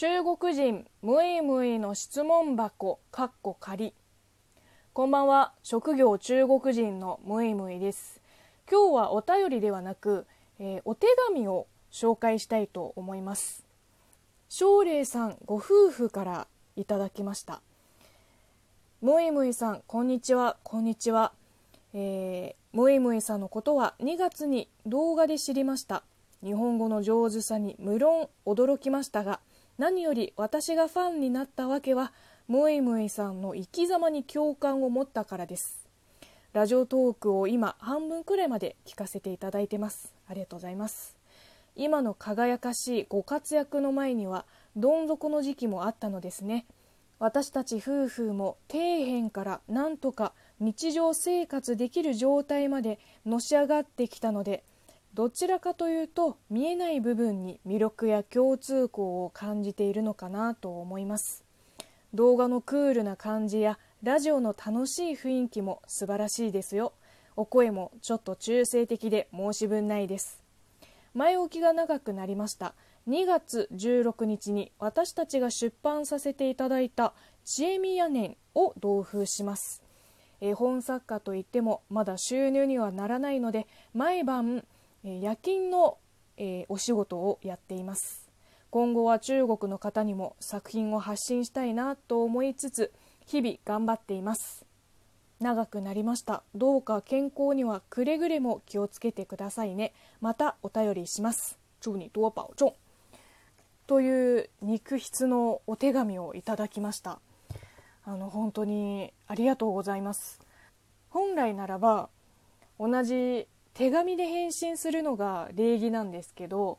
中国人ムイムイの質問箱かっこ仮こんばんは。職業中国人のムイムイです。今日はお便りではなく、えー、お手紙を紹介したいと思います。奨励さんご夫婦からいただきました。ムイムイさんこんにちは。こんにちは、えー、ムイムイさんのことは2月に動画で知りました。日本語の上手さに無論驚きましたが何より私がファンになったわけはムイムイさんの生き様に共感を持ったからです。ラジオトークを今半分くらいまで聞かせていただいてます。ありがとうございます。今の輝かしいご活躍の前にはどん底の時期もあったのですね。私たち夫婦も底辺からなんとか日常生活できる状態までのし上がってきたのでどちらかというと見えない部分に魅力や共通項を感じているのかなと思います。動画のクールな感じやラジオの楽しい雰囲気も素晴らしいですよ。お声もちょっと中性的で申し分ないです。前置きが長くなりました。2月16日に私たちが出版させていただいた「ちえみやねん」を同封します。絵本作家といってもまだ収入にはならないので毎晩夜勤の、えお仕事をやっています。今後は中国の方にも作品を発信したいなと思いつつ日々頑張っています。長くなりました。どうか健康にはくれぐれも気をつけてくださいね。またお便りします。祝你多保重。という肉筆のお手紙をいただきました。あの本当にありがとうございます。本来ならば同じ手紙で返信するのが礼儀なんですけど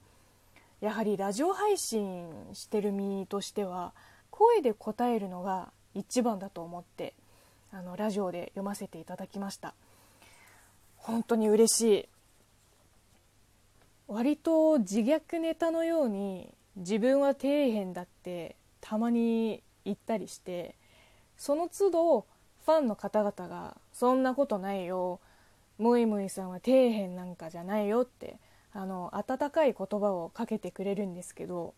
やはりラジオ配信してる身としては声で答えるのが一番だと思ってあのラジオで読ませていただきました。本当に嬉しい。割と自虐ネタのように自分は底辺だってたまに言ったりしてその都度ファンの方々が「そんなことないよムイムイさんは底辺なんかじゃないよってあの温かい言葉をかけてくれるんですけど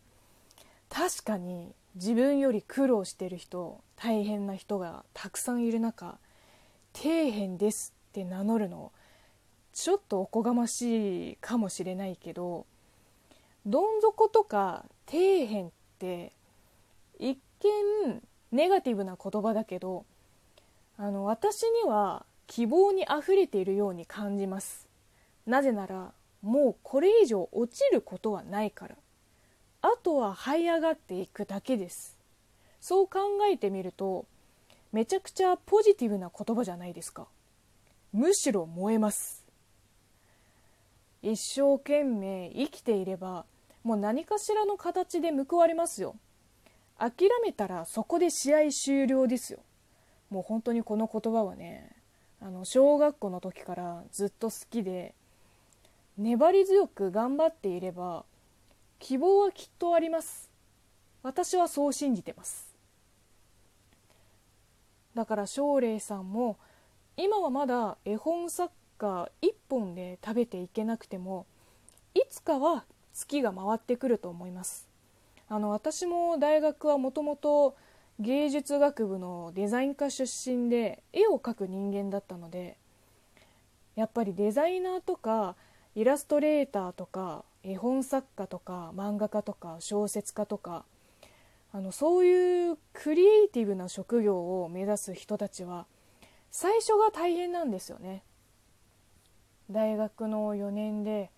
確かに自分より苦労してる人大変な人がたくさんいる中底辺ですって名乗るのちょっとおこがましいかもしれないけどどん底とか底辺って一見ネガティブな言葉だけどあの私には希望にあふれているように感じます。なぜならもうこれ以上落ちることはないから。あとは這い上がっていくだけです。そう考えてみるとめちゃくちゃポジティブな言葉じゃないですか。むしろ燃えます。一生懸命生きていればもう何かしらの形で報われますよ。諦めたらそこで試合終了ですよ。もう本当にこの言葉はねあの小学校の時からずっと好きで粘り強く頑張っていれば希望はきっとあります。私はそう信じてます。だから奨励さんも今はまだ絵本作家1本で食べていけなくてもいつかは月が回ってくると思います。あの私も大学はもともと芸術学部のデザイン科出身で絵を描く人間だったのでやっぱりデザイナーとかイラストレーターとか絵本作家とか漫画家とか小説家とかあのそういうクリエイティブな職業を目指す人たちは最初が大変なんですよね。大学の4年で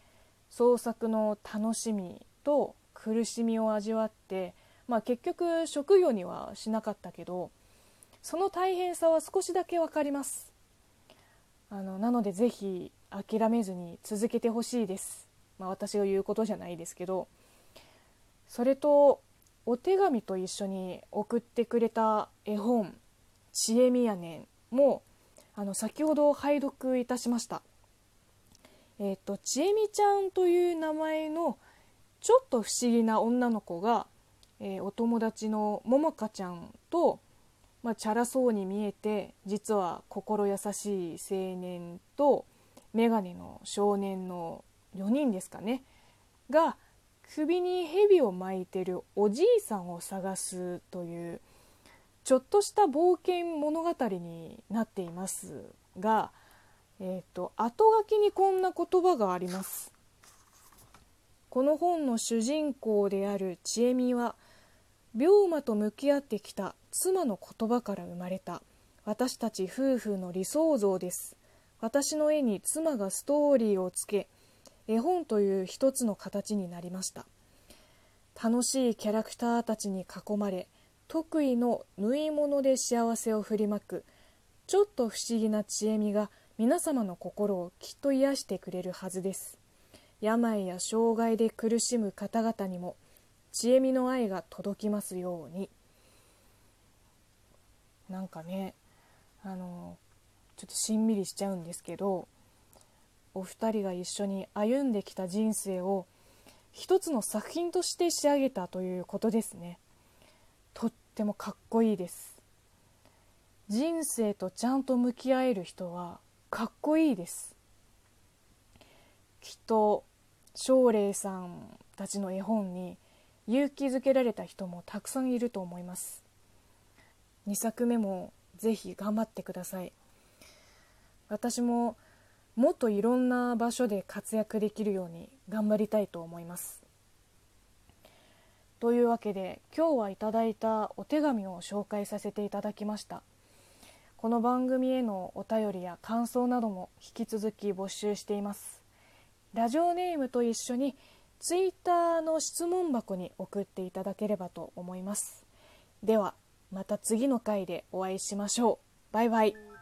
創作の楽しみと苦しみを味わってまあ、結局職業にはしなかったけどその大変さは少しだけ分かります。あのなのでぜひ諦めずに続けてほしいです、まあ、私が言うことじゃないですけどそれとお手紙と一緒に送ってくれた絵本「ちえみやねん」もあの先ほど拝読いたしました。えっ、ー、とちえみちゃんという名前のちょっと不思議な女の子がえー、お友達のももかちゃんと、まあ、チャラそうに見えて実は心優しい青年と眼鏡の少年の4人ですかねが首に蛇を巻いてるおじいさんを探すというちょっとした冒険物語になっていますが、えーと、後書きにこんな言葉があります。この本の主人公である千恵美は病魔と向き合ってきた妻の言葉から生まれた。私たち夫婦の理想像です。私の絵に妻がストーリーをつけ絵本という一つの形になりました。楽しいキャラクターたちに囲まれ得意の縫い物で幸せを振りまくちょっと不思議な知恵みが皆様の心をきっと癒してくれるはずです。病や障害で苦しむ方々にも知恵みの愛が届きますように。なんかねあのちょっとしんみりしちゃうんですけどお二人が一緒に歩んできた人生を一つの作品として仕上げたということですね。とってもかっこいいです。人生とちゃんと向き合える人はかっこいいです。きっと奨励さんたちの絵本に勇気づけられた人もたくさんいると思います。2作目もぜひ頑張ってください。私ももっといろんな場所で活躍できるように頑張りたいと思います。というわけで今日はいただいたお手紙を紹介させていただきました。この番組へのお便りや感想なども引き続き募集しています。ラジオネームと一緒にツイッターの質問箱に送っていただければと思います。ではまた次の回でお会いしましょう。バイバイ。